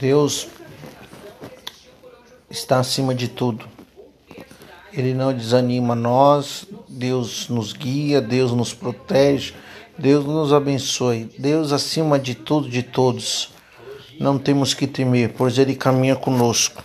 Deus está acima de tudo. Ele não desanima nós, Deus nos guia, Deus nos protege, Deus nos abençoe. Deus acima de tudo, de todos. Não temos que temer, pois Ele caminha conosco.